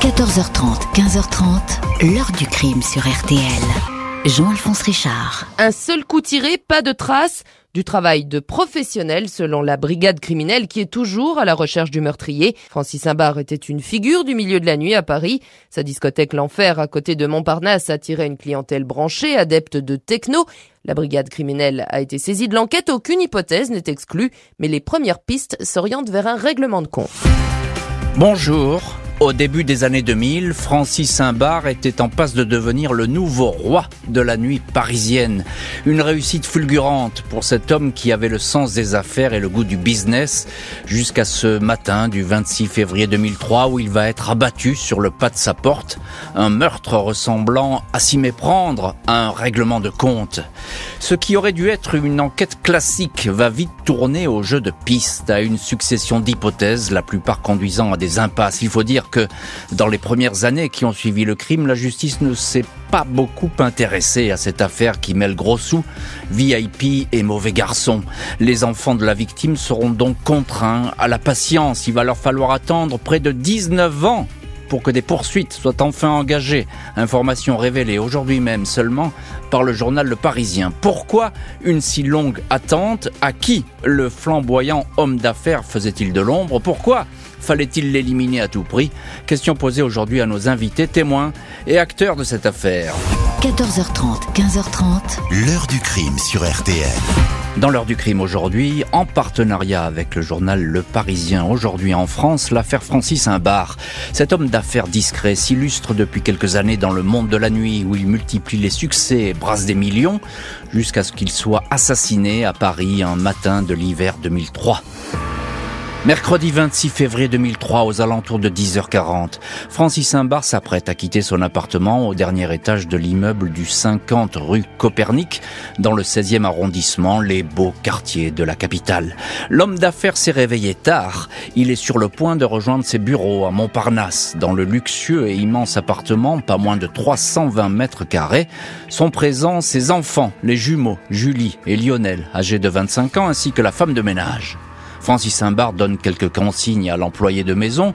14h30, 15h30, l'heure du crime sur RTL. Jean-Alphonse Richard. Un seul coup tiré, pas de traces. Du travail de professionnel selon la brigade criminelle qui est toujours à la recherche du meurtrier. Francis Imbar était une figure du milieu de la nuit à Paris. Sa discothèque L'Enfer à côté de Montparnasse attirait une clientèle branchée, adepte de techno. La brigade criminelle a été saisie de l'enquête, aucune hypothèse n'est exclue, mais les premières pistes s'orientent vers un règlement de compte. Bonjour. Au début des années 2000, Francis Saint-Bar était en passe de devenir le nouveau roi de la nuit parisienne. Une réussite fulgurante pour cet homme qui avait le sens des affaires et le goût du business jusqu'à ce matin du 26 février 2003 où il va être abattu sur le pas de sa porte. Un meurtre ressemblant à s'y méprendre à un règlement de compte. Ce qui aurait dû être une enquête classique va vite tourner au jeu de piste, à une succession d'hypothèses, la plupart conduisant à des impasses. Il faut dire que dans les premières années qui ont suivi le crime, la justice ne s'est pas beaucoup intéressée à cette affaire qui mêle gros sous, VIP et mauvais garçons. Les enfants de la victime seront donc contraints à la patience. Il va leur falloir attendre près de 19 ans pour que des poursuites soient enfin engagées. Information révélée aujourd'hui même seulement par le journal Le Parisien. Pourquoi une si longue attente? À qui le flamboyant homme d'affaires faisait-il de l'ombre? Pourquoi Fallait-il l'éliminer à tout prix Question posée aujourd'hui à nos invités, témoins et acteurs de cette affaire. 14h30, 15h30. L'heure du crime sur RTL. Dans l'heure du crime aujourd'hui, en partenariat avec le journal Le Parisien, aujourd'hui en France, l'affaire Francis Imbar. Cet homme d'affaires discret s'illustre depuis quelques années dans le monde de la nuit où il multiplie les succès et brasse des millions jusqu'à ce qu'il soit assassiné à Paris un matin de l'hiver 2003. Mercredi 26 février 2003, aux alentours de 10h40, Francis Saint-Bar s'apprête à quitter son appartement au dernier étage de l'immeuble du 50 rue Copernic, dans le 16e arrondissement, les beaux quartiers de la capitale. L'homme d'affaires s'est réveillé tard. Il est sur le point de rejoindre ses bureaux à Montparnasse, dans le luxueux et immense appartement, pas moins de 320 mètres carrés. Sont présents ses enfants, les jumeaux, Julie et Lionel, âgés de 25 ans, ainsi que la femme de ménage. Francis Saint-Bar donne quelques consignes à l'employé de maison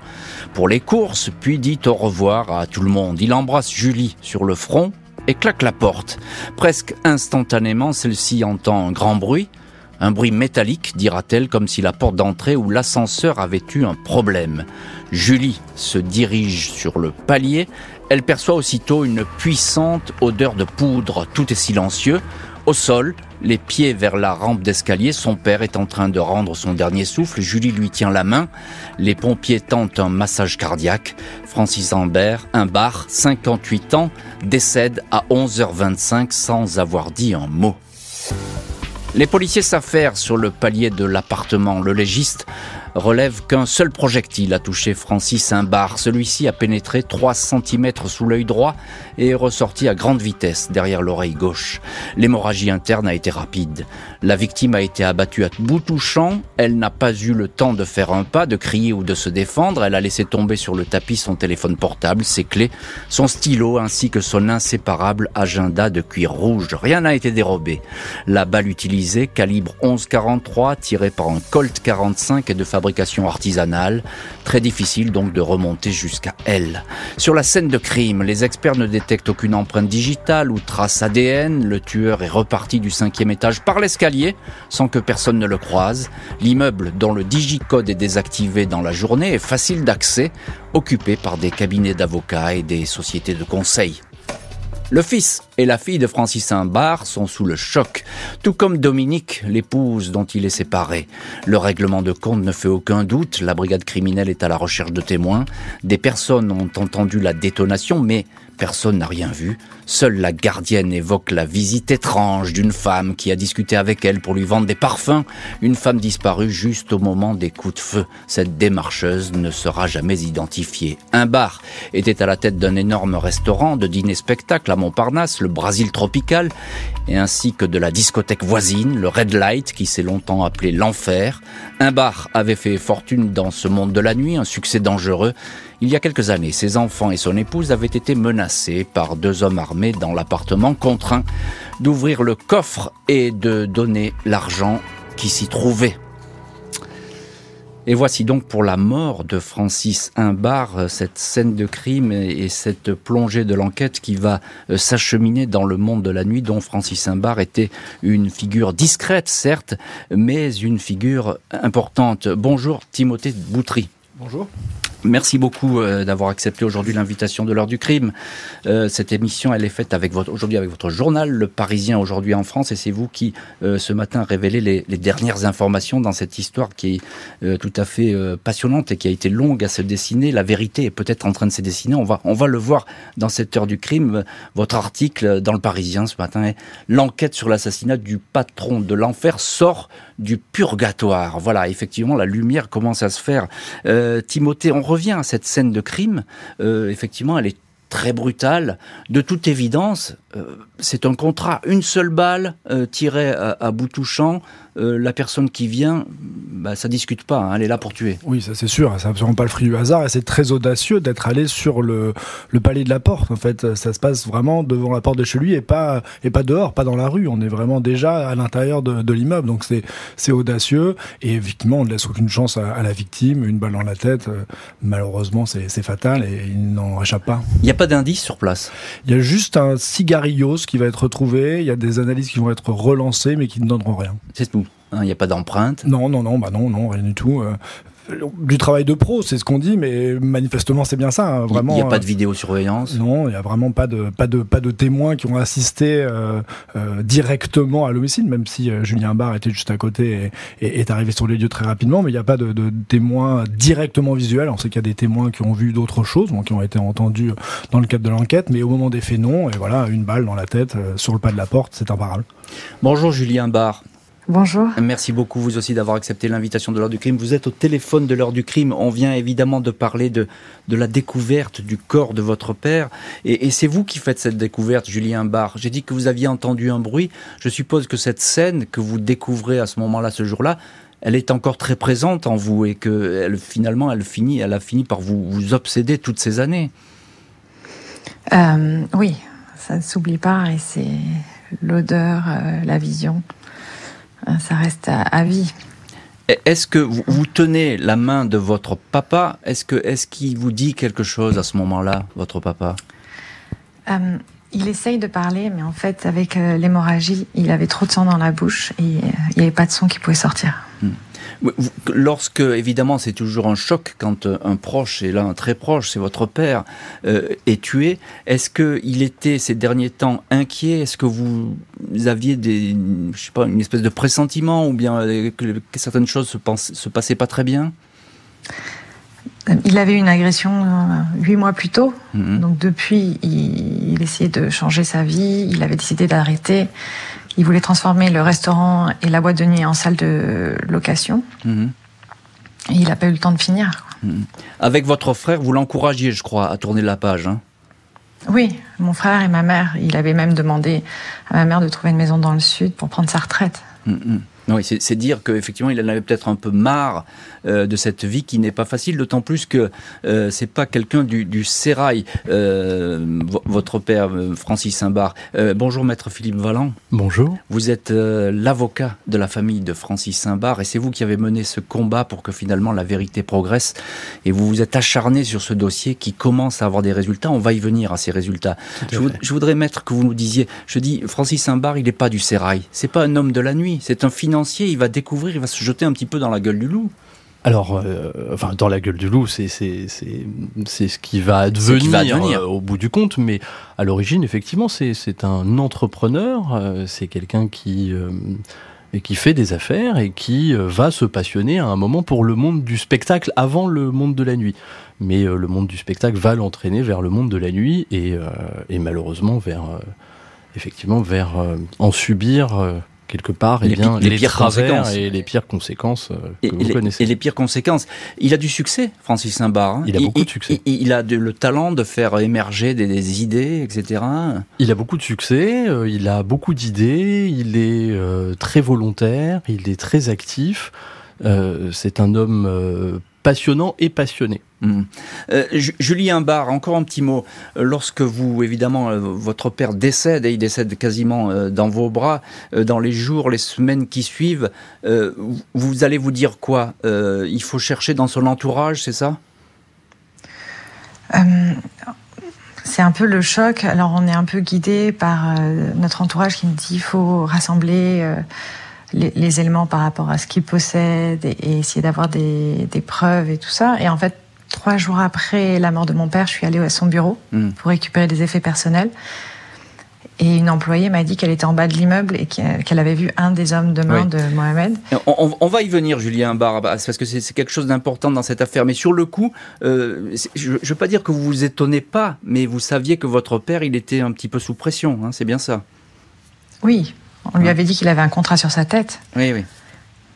pour les courses, puis dit au revoir à tout le monde. Il embrasse Julie sur le front et claque la porte. Presque instantanément, celle-ci entend un grand bruit, un bruit métallique, dira-t-elle, comme si la porte d'entrée ou l'ascenseur avait eu un problème. Julie se dirige sur le palier. Elle perçoit aussitôt une puissante odeur de poudre. Tout est silencieux. Au sol, les pieds vers la rampe d'escalier, son père est en train de rendre son dernier souffle, Julie lui tient la main, les pompiers tentent un massage cardiaque, Francis Ambert, un bar, 58 ans, décède à 11h25 sans avoir dit un mot. Les policiers s'affairent sur le palier de l'appartement. Le légiste relève qu'un seul projectile a touché Francis Imbar. Celui-ci a pénétré 3 cm sous l'œil droit et est ressorti à grande vitesse derrière l'oreille gauche. L'hémorragie interne a été rapide. La victime a été abattue à bout touchant. Elle n'a pas eu le temps de faire un pas, de crier ou de se défendre. Elle a laissé tomber sur le tapis son téléphone portable, ses clés, son stylo ainsi que son inséparable agenda de cuir rouge. Rien n'a été dérobé. La balle utilisée, calibre 11-43, tirée par un Colt 45 et de fabrication artisanale. Très difficile donc de remonter jusqu'à elle. Sur la scène de crime, les experts ne détectent aucune empreinte digitale ou trace ADN. Le tueur est reparti du cinquième étage par l'escalier sans que personne ne le croise. L'immeuble dont le digicode est désactivé dans la journée est facile d'accès, occupé par des cabinets d'avocats et des sociétés de conseil. Le fils et la fille de Francis Saint-Bar sont sous le choc, tout comme Dominique, l'épouse dont il est séparé. Le règlement de compte ne fait aucun doute, la brigade criminelle est à la recherche de témoins. Des personnes ont entendu la détonation, mais personne n'a rien vu. Seule la gardienne évoque la visite étrange d'une femme qui a discuté avec elle pour lui vendre des parfums. Une femme disparue juste au moment des coups de feu. Cette démarcheuse ne sera jamais identifiée. Un bar était à la tête d'un énorme restaurant de dîner-spectacle à Montparnasse, le Brésil tropical, et ainsi que de la discothèque voisine, le Red Light, qui s'est longtemps appelé l'Enfer. Un bar avait fait fortune dans ce monde de la nuit, un succès dangereux. Il y a quelques années, ses enfants et son épouse avaient été menacés par deux hommes armés dans l'appartement, contraint d'ouvrir le coffre et de donner l'argent qui s'y trouvait. Et voici donc pour la mort de Francis Imbar, euh, cette scène de crime et cette plongée de l'enquête qui va euh, s'acheminer dans le monde de la nuit dont Francis Imbar était une figure discrète, certes, mais une figure importante. Bonjour Timothée Boutry. Bonjour. Merci beaucoup euh, d'avoir accepté aujourd'hui l'invitation de l'heure du crime. Euh, cette émission, elle est faite aujourd'hui avec votre journal, Le Parisien aujourd'hui en France, et c'est vous qui, euh, ce matin, révélez les, les, dernières informations dans cette histoire qui est tout à fait passionnante et qui a été longue à se dessiner. La vérité est peut-être en train de se dessiner. On va, on va le voir dans cette heure du crime. Votre article dans Le Parisien ce matin l'enquête sur l'assassinat du patron de l'enfer sort du purgatoire. Voilà, effectivement, la lumière commence à se faire. Timothée, on revient à cette scène de crime, euh, effectivement, elle est très brutale. De toute évidence, euh, c'est un contrat, une seule balle euh, tirée à, bout touchant. Euh, la personne qui vient, bah, ça discute pas, hein, elle est là pour tuer. Oui, ça c'est sûr, c'est absolument pas le fruit du hasard et c'est très audacieux d'être allé sur le, le palais de la porte. En fait, ça se passe vraiment devant la porte de chez lui et pas et pas dehors, pas dans la rue. On est vraiment déjà à l'intérieur de, de l'immeuble, donc c'est c'est audacieux et effectivement on ne laisse aucune chance à, la victime, une balle dans la tête. malheureusement, c'est fatal et il n'en échappe pas. Il n'y a pas d'indice sur place? Il y a juste un cigare qui va être retrouvé, il y a des analyses qui vont être relancées mais qui ne donneront rien. C'est tout. Hein, il n'y a pas d'empreinte? Non, non, non, bah non, non, rien du tout. Euh, du travail de pro, c'est ce qu'on dit, mais manifestement c'est bien ça. Hein, vraiment. Il n'y a pas de euh, vidéosurveillance? Non, il n'y a vraiment pas de pas de pas de témoins qui ont assisté euh, euh, directement à l'homicide, même si Julien Barr était juste à côté et, est arrivé sur les lieux très rapidement, mais il n'y a pas de, de, témoins directement visuels. On sait qu'il y a des témoins qui ont vu d'autres choses, qui ont été entendus dans le cadre de l'enquête, mais au moment des faits non. Et voilà, une balle dans la tête sur le pas de la porte, c'est imparable. Bonjour Julien Barr. Bonjour. Merci beaucoup vous aussi d'avoir accepté l'invitation de l'heure du crime. Vous êtes au téléphone de l'heure du crime. On vient évidemment de parler de, de la découverte du corps de votre père. Et, c'est vous qui faites cette découverte, Julien Barr. J'ai dit que vous aviez entendu un bruit. Je suppose que cette scène que vous découvrez à ce moment-là, ce jour-là, elle est encore très présente en vous et que elle, finalement, elle, finit, elle a fini par vous, vous obséder toutes ces années. Euh, oui, ça ne s'oublie pas et c'est l'odeur, euh, la vision. Euh, ça reste à, vie. Est-ce que vous, tenez la main de votre papa? Est-ce que est-ce qu'il vous dit quelque chose à ce moment-là, votre papa? Euh, Il essaye de parler, mais en fait, avec euh, l'hémorragie, il avait trop de sang dans la bouche et il n'y avait pas de son qui pouvait sortir. Lorsque, évidemment, c'est toujours un choc quand euh, un proche, et là un très proche, c'est votre père, euh, est tué, est-ce qu'il était ces derniers temps inquiet? Est-ce que vous aviez des, je sais pas, une espèce de pressentiment ou bien euh, que, certaines choses se, se passaient pas très bien? Il avait une agression huit mois plus tôt, mhm. donc depuis, il, il, essayait de changer sa vie. Il avait décidé d'arrêter. Il voulait transformer le restaurant et la boîte de nuit en salle de location. Mhm. Et il n'a pas eu le temps de finir. Mhm. Avec votre frère, vous l'encouragiez, je crois, à tourner la page. Hein oui, mon frère et ma mère. Il avait même demandé à ma mère de trouver une maison dans le sud pour prendre sa retraite. Mhm. Oui, c'est dire qu'effectivement, il en avait peut-être un peu marre euh, de cette vie qui n'est pas facile, d'autant plus que euh, c'est pas quelqu'un du, du sérail, euh, votre père euh, Francis Saint-Bar. bonjour, maître Philippe Valland. Bonjour. Vous êtes l'avocat de la famille de Francis Saint-Bar et c'est vous qui avez mené ce combat pour que finalement la vérité progresse. Et vous vous êtes acharné sur ce dossier qui commence à avoir des résultats. On va y venir à ces résultats. Je, je, voudrais, maître, que vous nous disiez. Je dis, Francis Saint-Bar, il n'est pas du sérail. C'est pas un homme de la nuit. C'est un financier il va découvrir, il va se jeter un petit peu dans la gueule du loup. Alors, euh, enfin, dans la gueule du loup, c'est c'est ce qui va advenir, euh, au bout du compte, mais à l'origine, effectivement, c'est un entrepreneur, euh, c'est quelqu'un qui qui fait des affaires et qui va se passionner à un moment pour le monde du spectacle avant le monde de la nuit. Mais le monde du spectacle va l'entraîner vers le monde de la nuit et, et malheureusement vers effectivement vers en subir quelque part et eh bien, les, pires conséquences et les pires conséquences euh, que vous connaissez. Et les pires conséquences. Il a du succès, Francis Saint-Bar. Hein. Il a beaucoup de succès. Il, a le talent de faire émerger des, idées, etc. Il a beaucoup de succès, euh, il a beaucoup d'idées, il est euh, très volontaire, il est très actif. c'est un homme passionnant et passionné. Hmm. Euh, Julien Barre, encore un petit mot. Euh, lorsque vous, évidemment, euh, votre père décède, et il décède quasiment dans vos bras, dans les jours, les semaines qui suivent, vous allez vous dire quoi Il faut chercher dans son entourage, c'est ça? C'est un peu le choc. Alors on est un peu guidé par notre entourage qui nous dit il faut rassembler les, éléments par rapport à ce qu'il possède et, essayer d'avoir des, des, preuves et tout ça. Et en fait, trois jours après la mort de mon père, je suis allée à son bureau hmm. pour récupérer des effets personnels. Et une employée m'a dit qu'elle était en bas de l'immeuble et qu'elle avait vu un des hommes de main de Mohamed. On, va y venir, Julien Barbe, parce que c'est quelque chose d'important dans cette affaire. Mais sur le coup, euh, je ne veux pas dire que vous vous étonnez pas, mais vous saviez que votre père, il était un petit peu sous pression, hein, c'est bien ça? Oui, on lui avait dit qu'il avait un contrat sur sa tête. Oui, oui.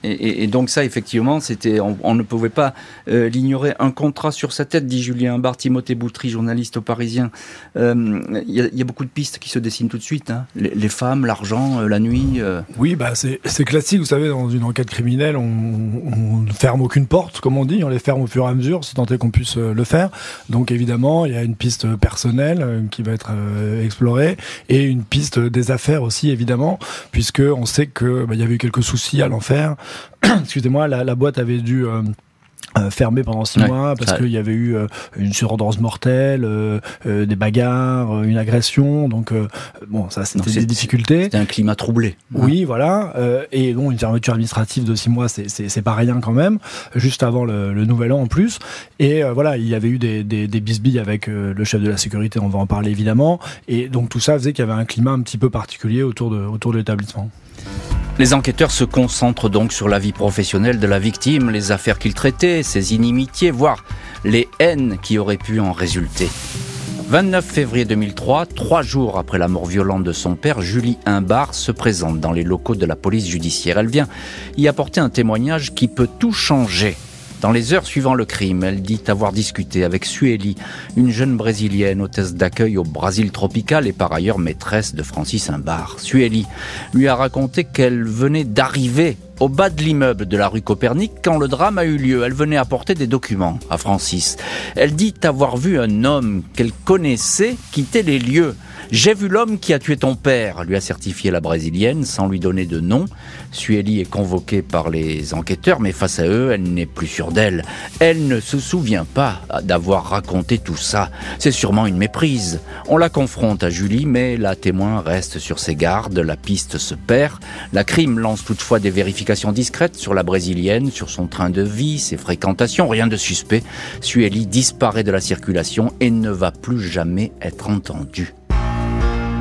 Et, donc ça, effectivement, c'était, on, ne pouvait pas euh, l'ignorer. Un contrat sur sa tête, dit Julien Bar, Timothée Boutry, journaliste au Parisien. Euh, il y, a beaucoup de pistes qui se dessinent tout de suite. Hein. Les, femmes, l'argent, euh, la nuit. Oui, bah c'est classique. Vous savez, dans une enquête criminelle, on, ne ferme aucune porte, comme on dit. On les ferme au fur et à mesure, si tant est qu'on puisse le faire. Donc évidemment, il y a une piste personnelle qui va être explorée et une piste des affaires aussi, évidemment, puisque on sait que bah, y avait eu quelques soucis à l'enfer. excusez-moi, la, boîte avait dû euh, euh, fermer pendant six mois parce qu'il y avait eu euh, une surendance mortelle, des bagarres, une agression. Donc bon, ça c'était des difficultés. C'était un climat troublé. Oui, voilà. et bon, une fermeture administrative de six mois, c'est pas rien quand même. Juste avant le, nouvel an en plus. Et voilà, il y avait eu des, des, des bisbilles avec le chef de la sécurité. On va en parler évidemment. Et donc tout ça faisait qu'il y avait un climat un petit peu particulier autour de autour de l'établissement. Les enquêteurs se concentrent donc sur la vie professionnelle de la victime, les affaires qu'il traitait, ses inimitiés, voire les haines qui auraient pu en résulter. 29 février 2003, trois jours après la mort violente de son père, Julie Imbar se présente dans les locaux de la police judiciaire. Elle vient y apporter un témoignage qui peut tout changer. Dans les heures suivant le crime, elle dit avoir discuté avec Sueli, une jeune brésilienne hôtesse d'accueil au Brésil tropical et par ailleurs maîtresse de Francis Imbar. Sueli lui a raconté qu'elle venait d'arriver au bas de l'immeuble de la rue Copernic quand le drame a eu lieu. Elle venait apporter des documents à Francis. Elle dit avoir vu un homme qu'elle connaissait quitter les lieux. J'ai vu l'homme qui a tué ton père, lui a certifié la brésilienne sans lui donner de nom. Sueli est convoquée par les enquêteurs, mais face à eux, elle n'est plus sûre d'elle. Elle ne se souvient pas d'avoir raconté tout ça. C'est sûrement une méprise. On la confronte à Julie, mais la témoin reste sur ses gardes, la piste se perd. La crime lance toutefois des vérifications discrètes sur la brésilienne, sur son train de vie, ses fréquentations, rien de suspect. Sueli disparaît de la circulation et ne va plus jamais être entendue.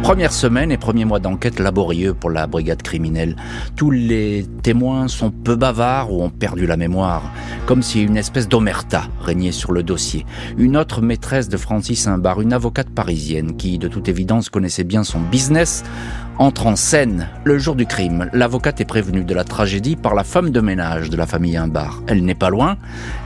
Première semaine et premier mois d'enquête laborieux pour la brigade criminelle. Tous les témoins sont peu bavards ou ont perdu la mémoire, comme si une espèce d'omerta régnait sur le dossier. Une autre maîtresse de Francis Imbar, une avocate parisienne qui, de toute évidence, connaissait bien son business, entre en scène. Le jour du crime, l'avocate est prévenue de la tragédie par la femme de ménage de la famille Imbar. Elle n'est pas loin.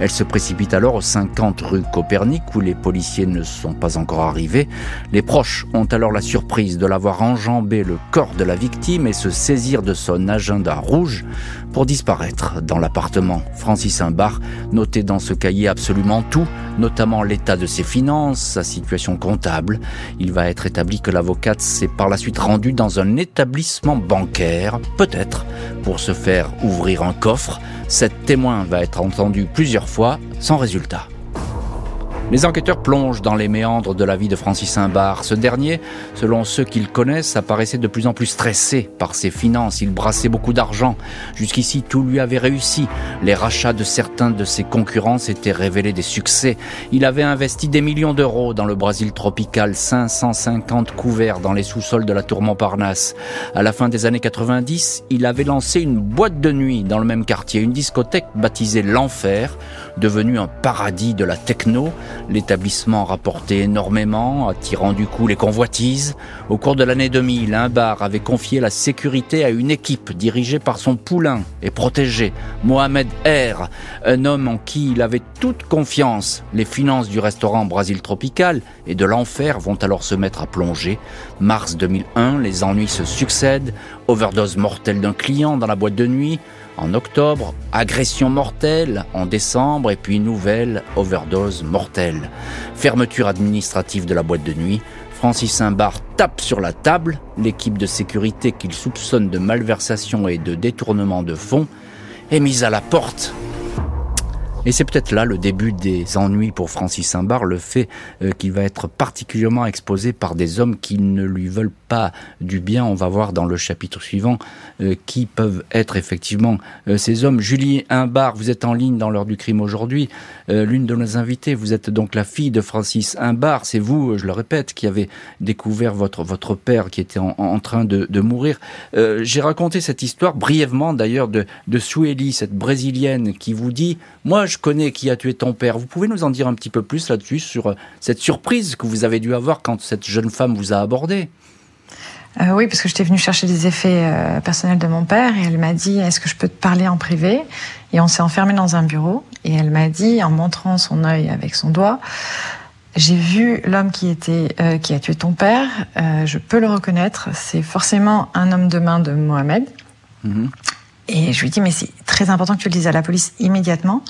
Elle se précipite alors au 50 rue Copernic où les policiers ne sont pas encore arrivés. Les proches ont alors la surprise de l'avoir enjambé le corps de la victime et se saisir de son agenda rouge pour disparaître dans l'appartement. Francis Imbar notait dans ce cahier absolument tout, notamment l'état de ses finances, sa situation comptable. Il va être établi que l'avocate s'est par la suite rendue dans un établissement bancaire, peut-être pour se faire ouvrir un coffre. Cette témoin va être entendue plusieurs fois sans résultat. Les enquêteurs plongent dans les méandres de la vie de Francis Imbar. Ce dernier, selon ceux qu'il connaissent, apparaissait de plus en plus stressé par ses finances. Il brassait beaucoup d'argent. Jusqu'ici, tout lui avait réussi. Les rachats de certains de ses concurrents s'étaient révélés des succès. Il avait investi des millions d'euros dans le Brésil tropical, 550 couverts dans les sous-sols de la tour Montparnasse. À la fin des années 90, il avait lancé une boîte de nuit dans le même quartier, une discothèque baptisée L'Enfer, devenue un paradis de la techno. L'établissement rapportait énormément, attirant du coup les convoitises. Au cours de l'année 2000, un bar avait confié la sécurité à une équipe dirigée par son poulain et protégé, Mohamed R, un homme en qui il avait toute confiance. Les finances du restaurant Brasil Tropical et de l'enfer vont alors se mettre à plonger. Mars 2001, les ennuis se succèdent, overdose mortelle d'un client dans la boîte de nuit, en octobre, agression mortelle en décembre et puis nouvelle overdose mortelle. Fermeture administrative de la boîte de nuit. Francis Simbar tape sur la table. L'équipe de sécurité qu'il soupçonne de malversation et de détournement de fonds est mise à la porte. Et c'est peut-être là le début des ennuis pour Francis Simbar, le fait euh, qu'il va être particulièrement exposé par des hommes qui ne lui veulent pas du bien. On va voir dans le chapitre suivant euh, qui peuvent être effectivement euh, ces hommes. Julie Imbar, vous êtes en ligne dans l'heure du crime aujourd'hui. L'une de nos invités, vous êtes donc la fille de Francis Imbar. C'est vous, je le répète, qui avez découvert votre, votre père qui était en, train de, de mourir. J'ai raconté cette histoire brièvement d'ailleurs de, de Sueli, cette brésilienne qui vous dit, moi je connais qui a tué ton père. Vous pouvez nous en dire un petit peu plus là-dessus sur euh, cette surprise que vous avez dû avoir quand cette jeune femme vous a abordé? Euh, oui, parce que j'étais venue chercher des effets euh, personnels de mon père et elle m'a dit est-ce que je peux te parler en privé? Et on s'est enfermé dans un bureau et elle m'a dit en montrant son œil avec son doigt j'ai vu l'homme qui était qui a tué ton père. je peux le reconnaître. C'est forcément un homme de main de Mohamed. Mhm. Et je lui dis, mais c'est très important que tu le dises à la police immédiatement.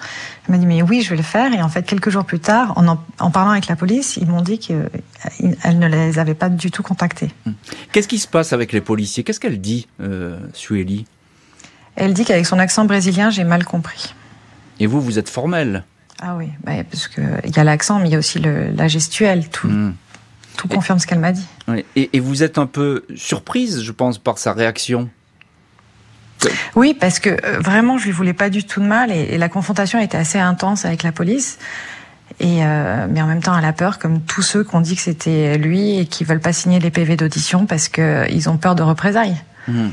Elle m'a dit, mais oui, je vais le faire. Et en fait, quelques jours plus tard, en, en, parlant avec la police, ils m'ont dit qu'elle ne les avait pas du tout contactés. Hmm. Qu'est-ce qui se passe avec les policiers? Qu'est-ce qu'elle dit, euh, Sueli Elle dit qu'avec son accent brésilien, j'ai mal compris. Et vous, vous êtes formel Ah oui, bah, parce qu'il y a l'accent, mais il y a aussi le, la gestuelle. Tout, hmm. tout confirme ce qu'elle m'a dit. Et, et vous êtes un peu surprise, je pense, par sa réaction? Oui, parce que euh, vraiment, je lui voulais pas du tout de mal et, la confrontation était assez intense avec la police. Et euh, mais en même temps, elle a peur, comme tous ceux qui ont dit que c'était lui et qui veulent pas signer les PV d'audition parce qu'ils ont peur de représailles. Mmh.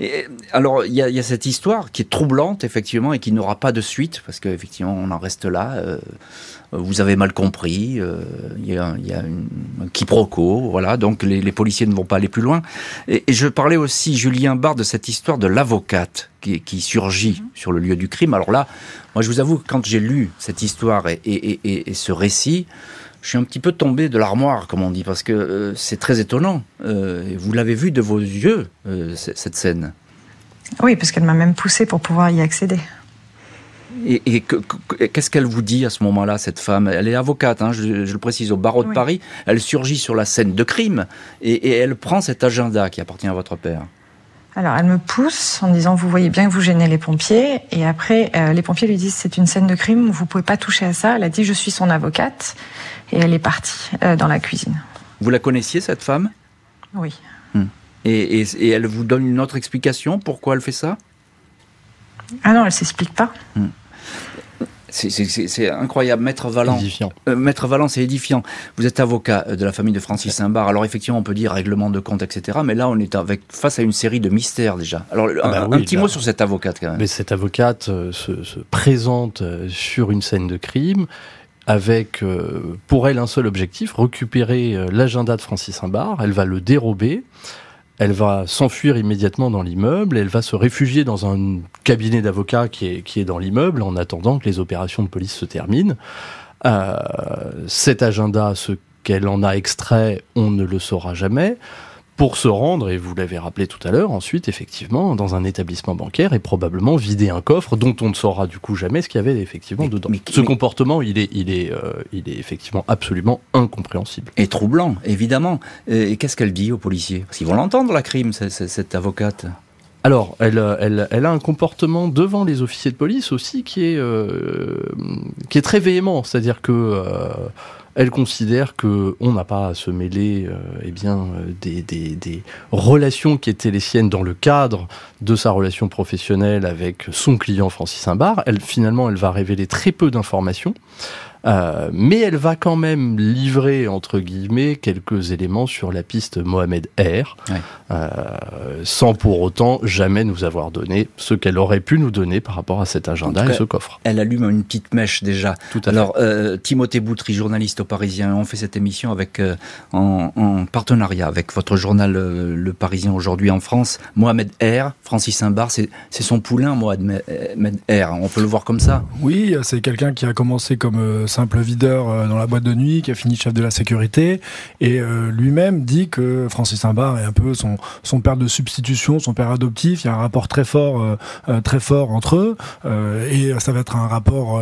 Et, alors, il y, y a, cette histoire qui est troublante, effectivement, et qui n'aura pas de suite, parce qu'effectivement, on en reste là. Euh, vous avez mal compris, euh, il y a, y a une, un quiproquo, voilà, donc les, les, policiers ne vont pas aller plus loin. Et, et, je parlais aussi, Julien Barre, de cette histoire de l'avocate qui, qui, surgit mhm. sur le lieu du crime. Alors là, moi je vous avoue, quand j'ai lu cette histoire et, et, et, ce récit, je suis un petit peu tombé de l'armoire, comme on dit, parce que euh, c'est très étonnant. Euh, vous l'avez vu de vos yeux, euh, cette scène. Oui, parce qu'elle m'a même poussé pour pouvoir y accéder. Et, qu'est-ce qu'elle vous dit à ce moment-là, cette femme? Elle est avocate, hein, je, le précise, au barreau de Paris. Elle surgit sur la scène de crime et, elle prend cet agenda qui appartient à votre père. Alors, elle me pousse en disant, vous voyez bien que vous gênez les pompiers. Et après, euh, les pompiers lui disent, c'est une scène de crime, vous pouvez pas toucher à ça. Elle a dit, je suis son avocate. Et elle est partie euh, dans la cuisine. Vous la connaissiez, cette femme? Oui. Hmm. Et, et, elle vous donne une autre explication pourquoi elle fait ça? Ah non, elle s'explique pas. Hmm. C'est incroyable, Maître Valent. Euh, Maître Valent, c'est édifiant. Vous êtes avocat euh, de la famille de Francis Simbar. Alors effectivement, on peut dire règlement de compte, etc. Mais là, on est avec, face à une série de mystères déjà. Alors un, ah bah petit mot sur cette avocate quand même. Mais cette avocate euh, se, se, présente sur une scène de crime avec pour elle un seul objectif, récupérer l'agenda de Francis Simbar. Elle va le dérober. Elle va s'enfuir immédiatement dans l'immeuble, elle va se réfugier dans un cabinet d'avocats qui est, qui est dans l'immeuble en attendant que les opérations de police se terminent. Euh, cet agenda, ce qu'elle en a extrait, on ne le saura jamais pour se rendre, et vous l'avez rappelé tout à l'heure, ensuite, effectivement, dans un établissement bancaire et probablement vider un coffre dont on ne saura du coup jamais ce qu'il y avait effectivement dedans. ce comportement, il est, il, est, euh, il est effectivement absolument incompréhensible. Et troublant, évidemment. Et qu'est-ce qu'elle dit aux policiers? Parce qu'ils vont l'entendre, la crime, cette, avocate. Alors, elle, elle, elle, a un comportement devant les officiers de police aussi qui est, euh, qui est très véhément. C'est-à-dire que euh, elle considère que on n'a pas à se mêler euh, eh euh, des, relations qui étaient les siennes dans le cadre de sa relation professionnelle avec son client Francis Imbar. Finalement, elle va révéler très peu d'informations. Euh, mais elle va quand même livrer, entre guillemets, quelques éléments sur la piste Mohamed R, euh, sans pour autant jamais nous avoir donné ce qu'elle aurait pu nous donner par rapport à cet agenda et ce coffre. Elle allume une petite mèche déjà. Tout à Alors, euh, Timothée Boutry, journaliste au Parisien, on fait cette émission avec euh, en, en, partenariat avec votre journal euh, Le Parisien aujourd'hui en France. Mohamed R, Francis Saint-Bar, c'est son poulain, Mohamed R. On peut le voir comme ça Oui, c'est quelqu'un qui a commencé comme simple videur dans la boîte de nuit, qui a fini chef de la sécurité, et lui-même dit que Francis Imbar est un peu son, père de substitution, son père adoptif. Il y a un rapport très fort, très fort entre eux, et ça va être un rapport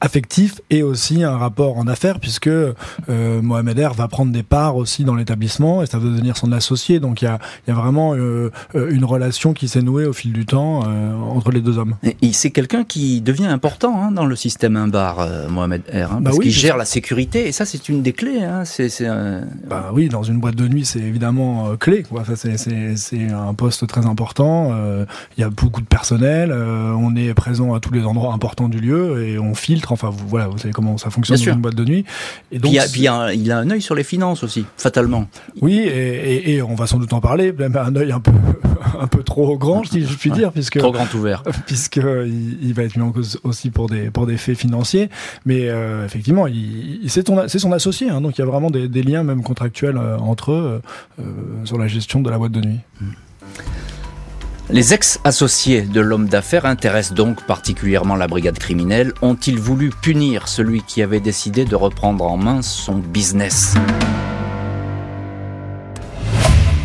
affectif et aussi un rapport en affaires, puisque Mohamed R va prendre des parts aussi dans l'établissement, et ça va devenir son associé. Donc il y a, il y a vraiment une relation qui s'est nouée au fil du temps entre les deux hommes. Et c'est quelqu'un qui devient important hein, dans le système Imbar, euh, Mohamed R, hein, bah parce qu'il gère la sécurité, et ça c'est une des clés. Hein, c'est, bah oui, dans une boîte de nuit, c'est évidemment euh, clé. Quoi. Ça, c'est, c'est, un poste très important. Euh, il y a beaucoup de personnel. on est présent à tous les endroits importants du lieu et on filtre. Enfin, vous, voilà, vous savez comment ça fonctionne dans une boîte de nuit. Et donc, il, y a, il a un œil sur les finances aussi, fatalement. Oui, et, et, on va sans doute en parler. Même un œil un peu, un peu trop grand, si je puis dire, puisque trop grand ouvert, puisque il, il va être mis en cause aussi pour des, pour des faits financiers. Mais euh, effectivement, il, c'est, son associé. Hein, donc il y a vraiment des, liens même contractuels euh, entre eux euh, sur la gestion de la boîte de nuit. Hmm. Les ex-associés de l'homme d'affaires intéressent donc particulièrement la brigade criminelle. Ont-ils voulu punir celui qui avait décidé de reprendre en main son business?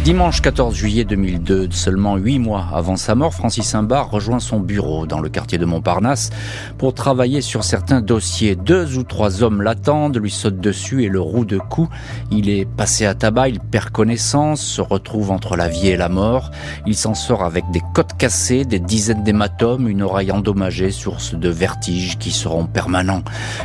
Dimanche 14 juillet 2002, seulement huit mois avant sa mort, Francis Imbar rejoint son bureau dans le quartier de Montparnasse pour travailler sur certains dossiers. Deux ou trois hommes l'attendent, lui sautent dessus et le roue de coups. Il est passé à tabac, il perd connaissance, se retrouve entre la vie et la mort. Il s'en sort avec des côtes cassées, des dizaines d'hématomes, une oreille endommagée, source de vertiges qui seront permanents.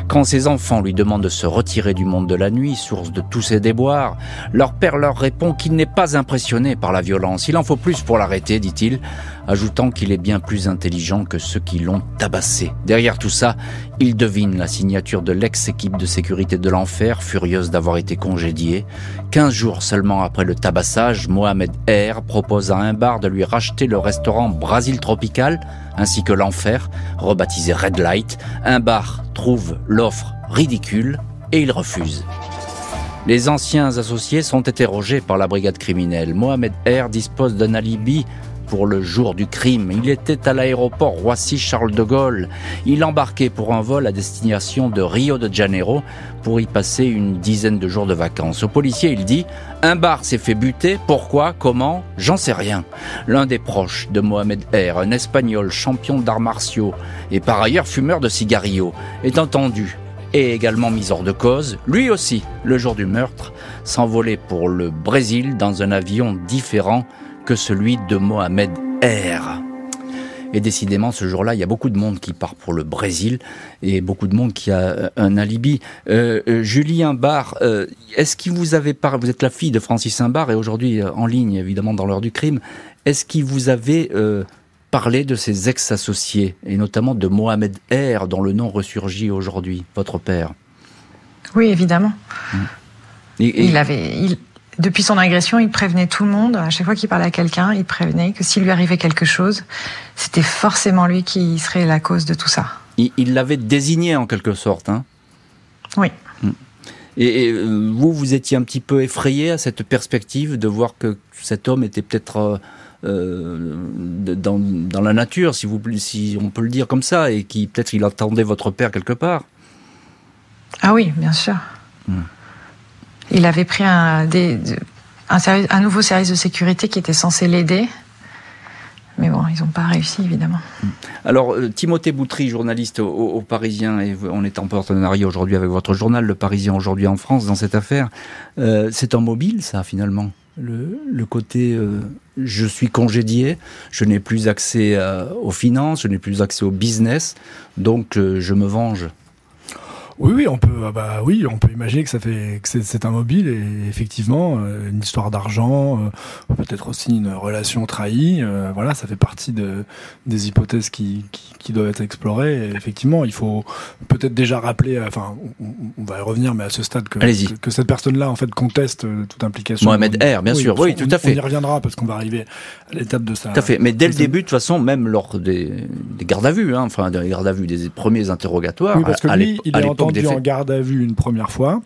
Quand ses enfants lui demandent de se retirer du monde de la nuit, source de tous ses déboires, leur père leur répond qu'il n'est pas un impressionné par la violence. Il en faut plus pour l'arrêter, dit-il, ajoutant qu'il est bien plus intelligent que ceux qui l'ont tabassé. Derrière tout ça, il devine la signature de l'ex-équipe de sécurité de l'enfer, furieuse d'avoir été congédiée. Quinze jours seulement après le tabassage, Mohamed R propose à un bar de lui racheter le restaurant Brasil Tropical, ainsi que l'enfer, rebaptisé Red Light. Un bar trouve l'offre ridicule et il refuse. Les anciens associés sont interrogés par la brigade criminelle. Mohamed R dispose d'un alibi pour le jour du crime. Il était à l'aéroport Roissy-Charles de Gaulle. Il embarquait pour un vol à destination de Rio de Janeiro pour y passer une dizaine de jours de vacances. Au policier, il dit Un bar s'est fait buter. Pourquoi? Comment? J'en sais rien. L'un des proches de Mohamed R, un espagnol champion d'arts martiaux et par ailleurs fumeur de cigarillos, est entendu et également mis hors de cause, lui aussi, le jour du meurtre, s'envolait pour le Brésil dans un avion différent que celui de Mohamed R. Et décidément, ce jour-là, il y a beaucoup de monde qui part pour le Brésil et beaucoup de monde qui a euh, un alibi. Euh, euh, Julien Barre, est-ce qu'il vous avait parlé, vous êtes la fille de Francis Imbar et aujourd'hui en ligne, évidemment, dans l'heure du crime, est-ce qu'il vous avait parler de ses ex-associés, et notamment de Mohamed R, dont le nom ressurgit aujourd'hui, votre père. Oui, évidemment. Mmh. Il avait, il, depuis son agression, il prévenait tout le monde. À chaque fois qu'il parlait à quelqu'un, il prévenait que s'il lui arrivait quelque chose, c'était forcément lui qui serait la cause de tout ça. Il l'avait désigné en quelque sorte. Hein oui. Mmh. Et, et, euh, vous, vous étiez un petit peu effrayé à cette perspective de voir que cet homme était peut-être euh, dans, dans, la nature, si, vous, si on peut le dire comme ça, et qui peut-être il attendait votre père quelque part. Ah oui, bien sûr. Hmm. Il avait pris un, des, un, service, un nouveau service de sécurité qui était censé l'aider. Mais bon, ils n'ont pas réussi, évidemment. Hmm. Alors, euh, Timothée Boutry, journaliste au, Parisien, et on est en partenariat aujourd'hui avec votre journal, Le Parisien aujourd'hui en France, dans cette affaire. Euh, c'est un mobile, ça, finalement? Le, côté euh, je suis congédié, je n'ai plus accès aux finances, je n'ai plus accès au business, donc euh, je me venge. Oui, oui, on peut, ah bah oui, on peut imaginer que ça fait que c'est un mobile et effectivement euh, une histoire d'argent, euh, peut-être aussi une relation trahie. Euh, voilà, ça fait partie de des hypothèses qui, qui, qui doivent être explorées. Et effectivement, il faut peut-être déjà rappeler, enfin, on, va y revenir, mais à ce stade que que, que, cette personne-là en fait conteste toute implication. Mohamed R, bien sûr, oui, tout à fait. On y reviendra parce qu'on va arriver à l'étape de ça. Tout à fait. Mais dès le début, de toute façon, même lors des, des gardes à vue, hein, enfin des gardes à vue, des premiers interrogatoires, oui, parce que lui, il est entendu en garde à vue une première fois.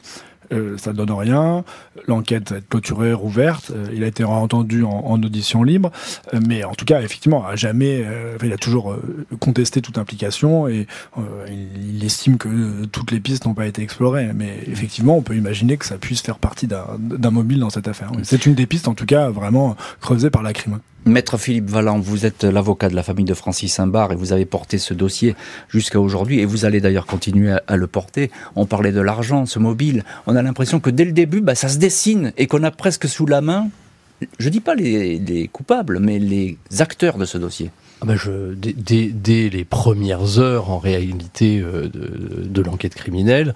euh, ça donne rien. L'enquête va être clôturée, rouverte. Euh, il a été entendu en, audition libre, euh, mais en tout cas, effectivement, à jamais, il a toujours contesté toute implication et il, estime que toutes les pistes n'ont pas été explorées. Mais effectivement, on peut imaginer que ça puisse faire partie d'un mobile dans cette affaire. C'est une des pistes, en tout cas, vraiment creusée par la crime. Maître Philippe Valland, vous êtes l'avocat de la famille de Francis Saint-Bar et vous avez porté ce dossier jusqu'à aujourd'hui et vous allez d'ailleurs continuer à, le porter. On parlait de l'argent, ce mobile. On a l'impression que dès le début, bah, ça se dessine et qu'on a presque sous la main, je dis pas les, coupables, mais les acteurs de ce dossier. Ah je, dès, les premières heures, en réalité, euh, de, l'enquête criminelle,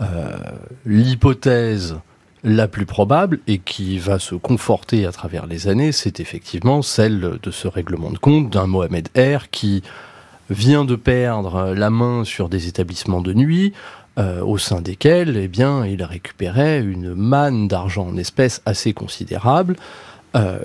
euh, l'hypothèse la plus probable et qui va se conforter à travers les années, c'est effectivement celle de ce règlement de compte d'un Mohamed R qui vient de perdre la main sur des établissements de nuit, euh, au sein desquels eh bien, il récupérait une manne d'argent en espèces assez considérable. Euh,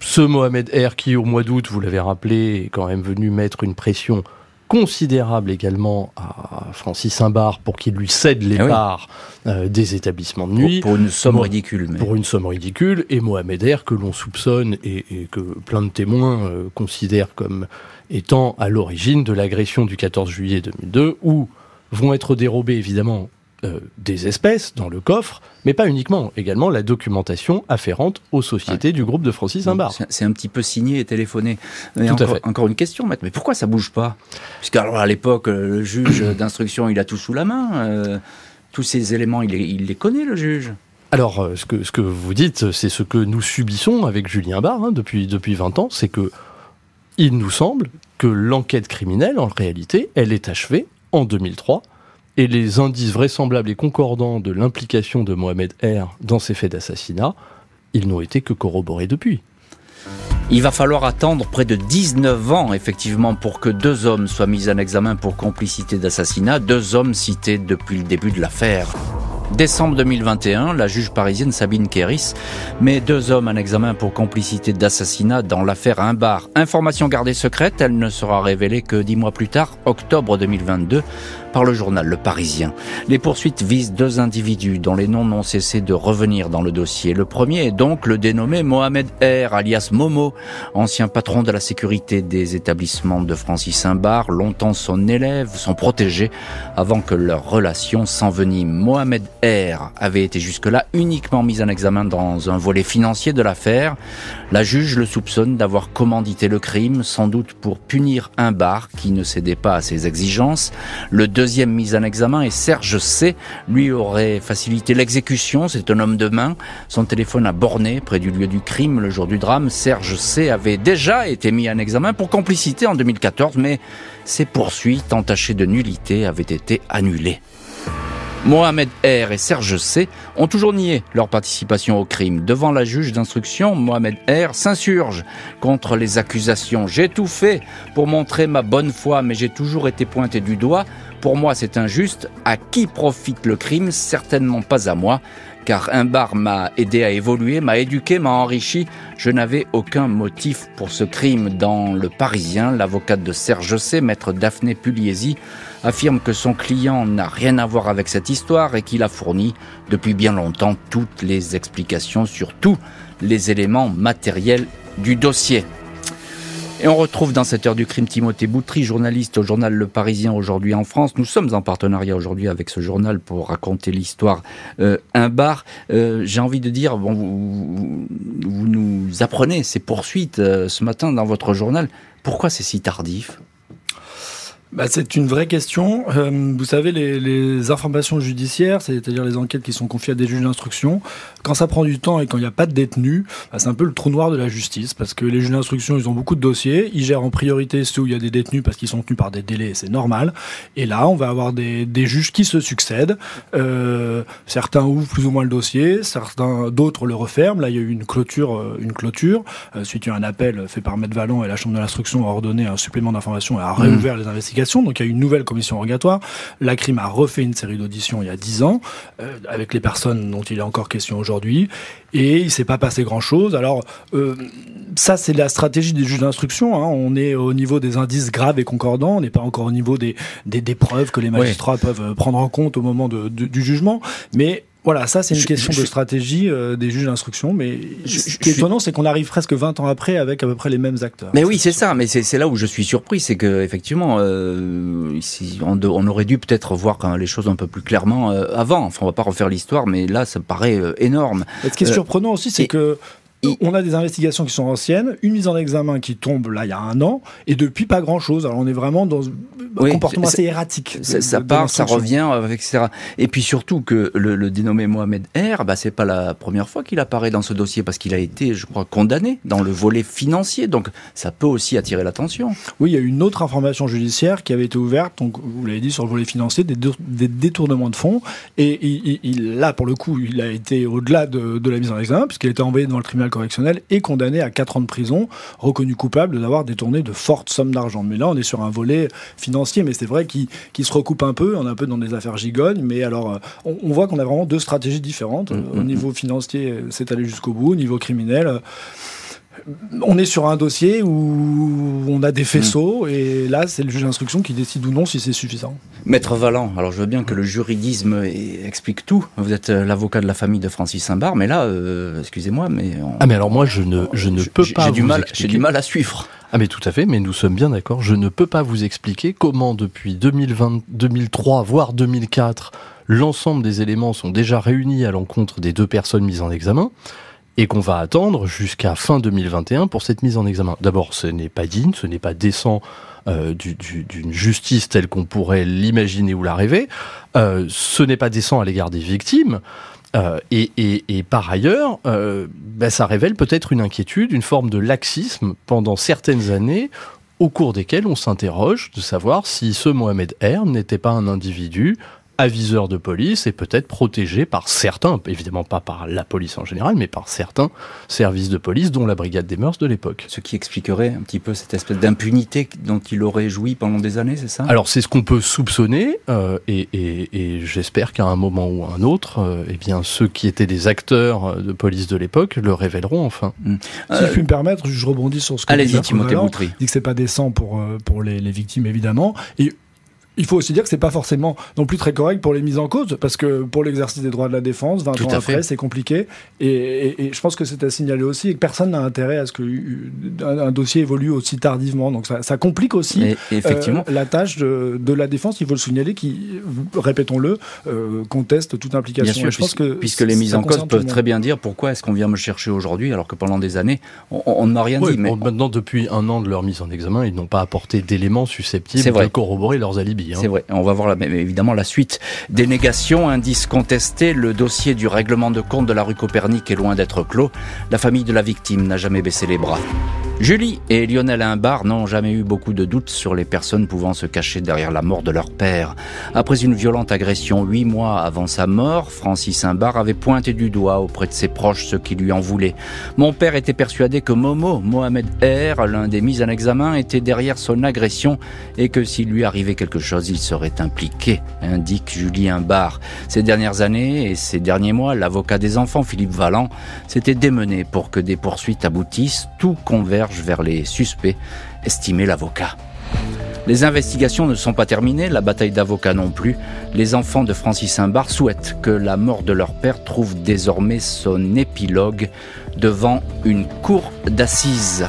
ce Mohamed R qui, au mois d'août, vous l'avez rappelé, est quand même venu mettre une pression considérable également à Francis Saint-Bar pour qu'il lui cède les ah parts euh, des établissements de nuit. Pour, une somme ridicule. Pour une somme ridicule. Et Mohamed R, que l'on soupçonne et, que plein de témoins euh, considèrent comme étant à l'origine de l'agression du 14 juillet 2002, où vont être dérobés évidemment euh, des espèces dans le coffre, mais pas uniquement, également la documentation afférente aux sociétés du groupe de Francis Imbar. C'est un petit peu signé et téléphoné. encore, encore, une question, maître, mais pourquoi ça bouge pas? Puisque alors à l'époque, euh, le juge d'instruction, il a tout sous la main. Euh, tous ces éléments, il les, il les, connaît, le juge? Alors, ce que, ce que vous dites, c'est ce que nous subissons avec Julien Barre hein, depuis, depuis 20 ans, c'est que il nous semble que l'enquête criminelle, en réalité, elle est achevée en 2003 et les indices vraisemblables et concordants de l'implication de Mohamed R dans ces faits d'assassinat, ils n'ont été que corroborés depuis. Il va falloir attendre près de 19 ans, effectivement, pour que deux hommes soient mis en examen pour complicité d'assassinat, deux hommes cités depuis le début de l'affaire. Décembre 2021, la juge parisienne Sabine Kéris met deux hommes en examen pour complicité d'assassinat dans l'affaire Imbar. Information gardée secrète, elle ne sera révélée que dix mois plus tard, octobre 2022, par le journal Le Parisien. Les poursuites visent deux individus dont les noms n'ont cessé de revenir dans le dossier. Le premier est donc le dénommé Mohamed R, alias Momo, ancien patron de la sécurité des établissements de Francis Saint-Bar, longtemps son élève, son protégé, avant que leur relation s'envenime. R avait été jusque-là uniquement mis en examen dans un volet financier de l'affaire. La juge le soupçonne d'avoir commandité le crime, sans doute pour punir un bar qui ne cédait pas à ses exigences. Le deuxième mis en examen est Serge C. Lui aurait facilité l'exécution, c'est un homme de main. Son téléphone a borné près du lieu du crime le jour du drame. Serge C. avait déjà été mis en examen pour complicité en 2014, mais ses poursuites entachées de nullité avaient été annulées. Mohamed R et Serge C ont toujours nié leur participation au crime. Devant la juge d'instruction, Mohamed R s'insurge contre les accusations. J'ai tout fait pour montrer ma bonne foi, mais j'ai toujours été pointé du doigt. Pour moi, c'est injuste. À qui profite le crime? Certainement pas à moi car un bar m'a aidé à évoluer, m'a éduqué, m'a enrichi. Je n'avais aucun motif pour ce crime. Dans Le Parisien, l'avocate de Serge C, maître Daphné Pugliesi, affirme que son client n'a rien à voir avec cette histoire et qu'il a fourni depuis bien longtemps toutes les explications sur tous les éléments matériels du dossier. Et on retrouve dans cette heure du crime Timothée Boutry, journaliste au journal Le Parisien aujourd'hui en France. Nous sommes en partenariat aujourd'hui avec ce journal pour raconter l'histoire euh, un bar. Euh, j'ai envie de dire, vous, nous apprenez ces poursuites euh, ce matin dans votre journal. Pourquoi c'est si tardif? Bah, c'est une vraie question. Euh, vous savez, les, les informations judiciaires, c'est-à-dire les enquêtes qui sont confiées à des juges d'instruction, quand ça prend du temps et quand il n'y a pas de détenus, bah, c'est un peu le trou noir de la justice, parce que les juges d'instruction, ils ont beaucoup de dossiers, ils gèrent en priorité ceux où il y a des détenus parce qu'ils sont tenus par des délais, c'est normal. Et là, on va avoir des, des juges qui se succèdent. Euh, certains ouvrent plus ou moins le dossier, certains d'autres le referment. Là, il y a eu une clôture, euh, une clôture euh, suite à un appel fait par Maître Vallon et la Chambre de l'instruction a ordonné un supplément d'information et a réouvert les investigations investigation. Donc il y a une nouvelle commission rogatoire. La crime a refait une série d'auditions il y a dix ans euh, avec les personnes dont il est encore question aujourd'hui et il s'est pas passé grand chose. Alors euh, ça c'est la stratégie des juges d'instruction. Hein. On est au niveau des indices graves et concordants. On n'est pas encore au niveau des, des, des preuves que les magistrats peuvent prendre en compte au moment de, du jugement. Mais voilà, ça c'est une question de stratégie euh, des juges d'instruction, mais ce qui est étonnant, c'est qu'on arrive presque 20 ans après avec à peu près les mêmes acteurs. Mais oui, c'est ça, mais c'est là où je suis surpris, c'est que effectivement, euh, ici, on, on, aurait dû peut-être voir quand les choses un peu plus clairement euh, avant. Enfin, on va pas refaire l'histoire, mais là, ça paraît euh, énorme. ce qui est surprenant aussi, c'est que on a des investigations qui sont anciennes, une mise en examen qui tombe là il y a un an, et depuis pas grand chose. Alors on est vraiment dans un comportement assez erratique. ça part, ça revient, etc. Et puis surtout que le, dénommé Mohamed R, bah, c'est pas la première fois qu'il apparaît dans ce dossier parce qu'il a été, je crois, condamné dans le volet financier. Donc ça peut aussi attirer l'attention. Oui, il y a une autre information judiciaire qui avait été ouverte, donc vous l'avez dit sur le volet financier, des, détournements de fonds. Et il, là, pour le coup, il a été au-delà de, de la mise en examen puisqu'il a été envoyé devant le tribunal correctionnel et condamné à 4 ans de prison, reconnu coupable d'avoir détourné de fortes sommes d'argent. Mais là, on est sur un volet financier, mais c'est vrai qu'il se recoupe un peu, on est un peu dans des affaires gigognes, mais alors euh, on, voit qu'on a vraiment deux stratégies différentes. Mmh, au mmh, niveau mmh. financier, c'est allé jusqu'au bout, au niveau criminel, on est sur un dossier où on a des faisceaux hmm. et là c'est le juge d'instruction qui décide ou non si c'est suffisant. Maître Valland, alors je veux bien que le juridisme explique tout. Vous êtes euh, l'avocat de la famille de Francis Saint-Bar, mais là, euh, excusez-moi, mais ah mais alors moi je ne je ne peux pas. J'ai du mal, j'ai du mal à suivre. Ah mais tout à fait, mais nous sommes bien d'accord. Je ne peux pas vous expliquer comment depuis 2020, 2003 voire 2004 l'ensemble des éléments sont déjà réunis à l'encontre des deux personnes mises en examen et qu'on va attendre jusqu'à fin 2021 pour cette mise en examen. D'abord, ce n'est pas digne, ce n'est pas décent euh, d'une justice telle qu'on pourrait l'imaginer ou la rêver. Euh, ce n'est pas décent à l'égard des victimes. Euh, et, par ailleurs, ben ça révèle peut-être une inquiétude, une forme de laxisme pendant certaines années au cours desquelles on s'interroge de savoir si ce Mohamed R n'était pas un individu aviseur de police et peut-être protégé par certains, évidemment pas par la police en général, mais par certains services de police, dont la brigade des mœurs de l'époque. Ce qui expliquerait un petit peu cette espèce d'impunité dont il aurait joui pendant des années, c'est ça? Alors c'est ce qu'on peut soupçonner, euh, et, et, et j'espère qu'à un moment ou un autre, euh, eh bien ceux qui étaient des acteurs de police de l'époque le révéleront enfin. Hmm. Si je puis me permettre, je rebondis sur ce que Allez-y, Timothée dit que c'est pas décent pour euh, pour les, les victimes évidemment, et il faut aussi dire que c'est pas forcément non plus très correct pour les mises en cause, parce que pour l'exercice des droits de la défense, 20 ans après, c'est compliqué. Et, je pense que c'est à signaler aussi et que personne n'a intérêt à ce que un, dossier évolue aussi tardivement. Donc ça, complique aussi effectivement. Euh, la tâche de, la défense. Il faut le signaler, qui, répétons-le, euh, conteste toute implication. Bien sûr, je pense que puisque les mises en cause peuvent très bien dire pourquoi est-ce qu'on vient me chercher aujourd'hui alors que pendant des années on n'a rien dit. Mais maintenant, depuis un an de leur mise en examen, ils n'ont pas apporté d'éléments susceptibles de corroborer leurs alibis. Hein. C'est vrai. On va voir évidemment la suite. Dénégation, indice contesté, le dossier du règlement de compte de la rue Copernic est loin d'être clos. La famille de la victime n'a jamais baissé les bras. Julie et Lionel Imbar n'ont jamais eu beaucoup de doutes sur les personnes pouvant se cacher derrière la mort de leur père. Après une violente agression huit mois avant sa mort, Francis Imbar avait pointé du doigt auprès de ses proches ceux qui lui en voulaient. Mon père était persuadé que Momo, Mohamed R, l'un des mis en examen, était derrière son agression et que s'il lui arrivait quelque chose, il serait impliqué, indique Julie Imbar. Ces dernières années et ces derniers mois, l'avocat des enfants, Philippe Valland, s'était démené pour que des poursuites aboutissent, tout converge vers les suspects, estimait l'avocat. Les investigations ne sont pas terminées, la bataille d'avocats non plus. Les enfants de Francis Imbar souhaitent que la mort de leur père trouve désormais son épilogue devant une cour d'assises.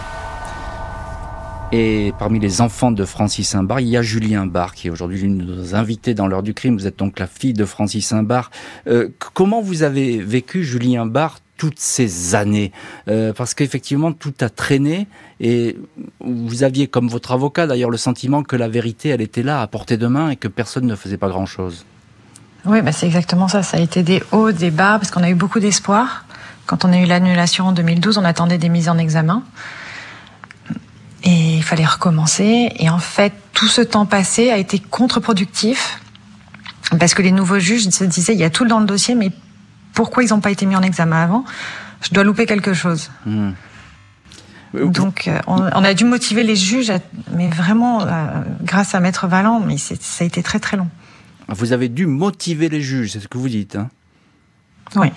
Et parmi les enfants de Francis Imbar, il y a Julien Bar, qui est aujourd'hui l'une de nos invités dans l'heure du crime. Vous êtes donc la fille de Francis Imbar. Euh, comment vous avez vécu, Julien Bar, toutes ces années euh, Parce qu'effectivement, tout a traîné et vous aviez, comme votre avocat d'ailleurs, le sentiment que la vérité, elle était là, à portée de main et que personne ne faisait pas grand-chose. Oui, bah c'est exactement ça. Ça a été des hauts, des bas, parce qu'on a eu beaucoup d'espoir. Quand on a eu l'annulation en 2012, on attendait des mises en examen. Et il fallait recommencer. Et en fait, tout ce temps passé a été contre-productif. Parce que les nouveaux juges se disaient, il y a tout dans le dossier, mais pourquoi ils n'ont pas été mis en examen avant Je dois louper quelque chose. Hmm. Donc, on, a dû motiver les juges, mais vraiment, grâce à Maître Valland, mais ça a été très très long. Vous avez dû motiver les juges, c'est ce que vous dites. Hein oui.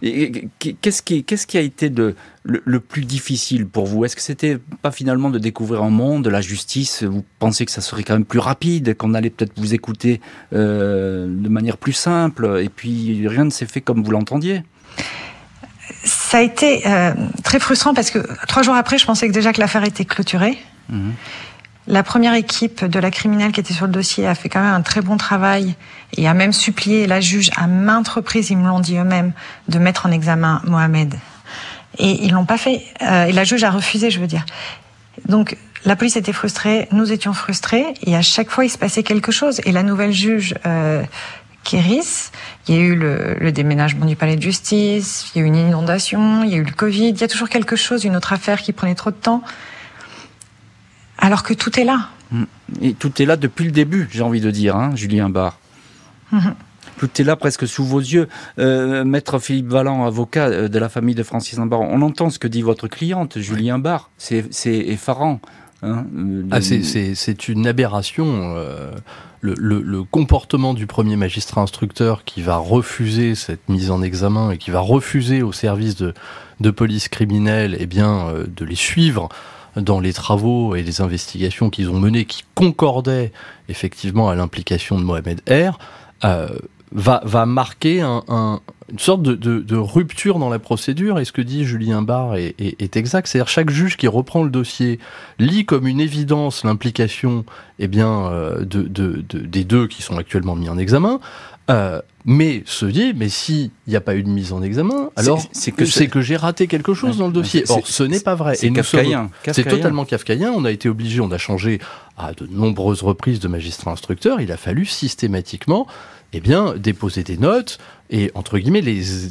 Qu'est-ce qui, qu'est-ce qui a été de, le, plus difficile pour vous? Est-ce que c'était pas finalement de découvrir un monde, de la justice? Vous pensez que ça serait quand même plus rapide, qu'on allait peut-être vous écouter euh, de manière plus simple, et puis rien ne s'est fait comme vous l'entendiez? Ça a été euh, très frustrant parce que trois jours après, je pensais que déjà que l'affaire était clôturée. Mmh. La première équipe de la criminelle qui était sur le dossier a fait quand même un très bon travail et a même supplié la juge à maintes reprises, ils me l'ont dit eux-mêmes, de mettre en examen Mohamed. Et ils l'ont pas fait. Euh, et la juge a refusé, je veux dire. Donc la police était frustrée, nous étions frustrés, et à chaque fois il se passait quelque chose. Et la nouvelle juge euh, Kéris, il y a eu le, le, déménagement du palais de justice, il y a eu une inondation, il y a eu le Covid, il y a toujours quelque chose, une autre affaire qui prenait trop de temps alors que tout est là. Mm. Et tout est là depuis le début, j'ai envie de dire, hein, Julien Barr. Tout est là presque sous vos yeux. Euh, Maître Philippe Valland, avocat euh, de la famille de Francis Barr, on entend ce que dit votre cliente, Julien Barr. C'est effarant. Hein, euh, ah, c'est une aberration. le, le, comportement du premier magistrat instructeur qui va refuser cette mise en examen et qui va refuser au service de, de police criminelle eh bien, de les suivre dans les travaux et les investigations qu'ils ont menées qui concordaient effectivement à l'implication de Mohamed R, euh, va, va marquer un, un, une sorte de, rupture dans la procédure. Et ce que dit Julien Barr est, est, exact. C'est-à-dire chaque juge qui reprend le dossier lit comme une évidence l'implication eh bien, euh, de, des deux qui sont actuellement mis en examen. Euh, mais se dit, mais s'il n'y a pas eu de mise en examen, alors c'est que, que j'ai raté quelque chose dans le dossier. Or, ce n'est pas vrai. C'est kafkaïen. C'est totalement kafkaïen. On a été obligé, on a changé à de nombreuses reprises de magistrat instructeur. Il a fallu systématiquement, eh bien, déposer des notes et entre guillemets les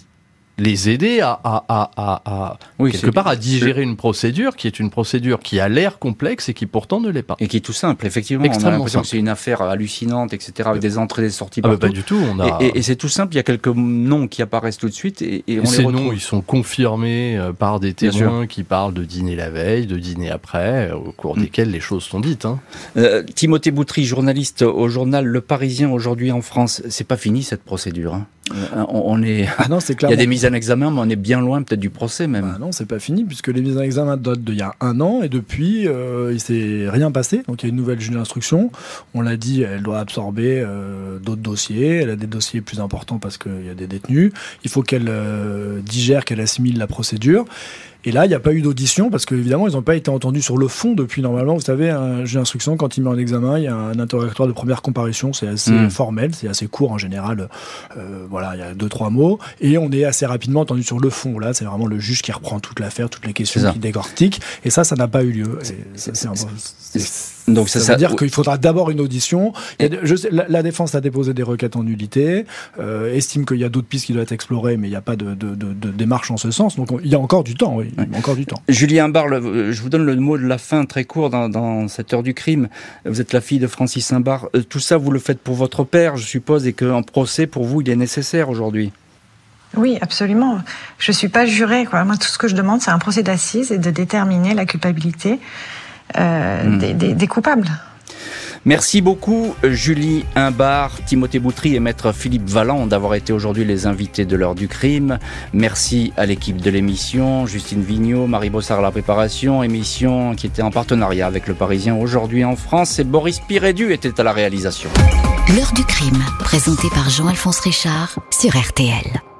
les aider à, à, à, à oui, quelque part à digérer une procédure qui est une procédure qui a l'air complexe et qui pourtant ne l'est pas. Et qui est tout simple, effectivement. on a l'impression que c'est une affaire hallucinante, etc., avec des entrées et des sorties ah bah, pas du tout. On a... Et, c'est tout simple, il y a quelques noms qui apparaissent tout de suite et, et on ces noms, ils sont confirmés euh, par des témoins qui parlent de dîner la veille, de dîner après, au cours mm. desquels les choses sont dites. Hein. Euh, Timothée Boutry, journaliste au journal Le Parisien aujourd'hui en France, c'est pas fini cette procédure. Hein. Euh, on est. Ah non, c'est Il y a des mises en examen, mais on est bien loin peut-être du procès même. Bah non, c'est pas fini puisque les mises en examen datent d'il y a un an et depuis euh, il s'est rien passé. Donc il y a une nouvelle juge d'instruction. On l'a dit, elle doit absorber euh, d'autres dossiers. Elle a des dossiers plus importants parce qu'il y a des détenus. Il faut qu'elle digère, qu'elle assimile la procédure. Et là, il n'y a pas eu d'audition parce qu'évidemment, ils n'ont pas été entendus sur le fond depuis normalement. Vous savez, un juge d'instruction, quand il met en examen, il y a un interrogatoire de première comparution. C'est assez hmm. formel, c'est assez court en général. Euh, voilà, il y a deux, trois mots. Et on est assez rapidement entendu sur le fond. Là, c'est vraiment le juge qui reprend toute l'affaire, toutes les questions, qui décortique. Et ça, ça n'a pas eu lieu. C'est donc ça, ça veut dire qu'il faudra d'abord une audition. la, défense a déposé des requêtes en nullité, euh, estime qu'il y a d'autres pistes qui doivent être explorées, mais il n'y a pas de, démarche en ce sens. Donc il y a encore du temps, oui. Encore du temps. Julien Barle, euh, je vous donne le mot de la fin très court dans, cette heure du crime. Vous êtes la fille de Francis Saint-Bar. Euh, tout ça, vous le faites pour votre père, je suppose, et qu'en procès, pour vous, il est nécessaire aujourd'hui. Oui, absolument. Je suis pas jurée. Quoi. Moi, tout ce que je demande, c'est un procès d'assises et de déterminer la culpabilité euh, hmm. des, coupables. Merci beaucoup Julie Imbar, Timothée Boutry et maître Philippe Valland d'avoir été aujourd'hui les invités de l'heure du crime. Merci à l'équipe de l'émission, Justine Vignot, Marie Bossard à la préparation, émission qui était en partenariat avec le Parisien aujourd'hui en France et Boris Pirédu était à la réalisation. L'heure du crime, présenté par Jean-Alphonse Richard sur RTL.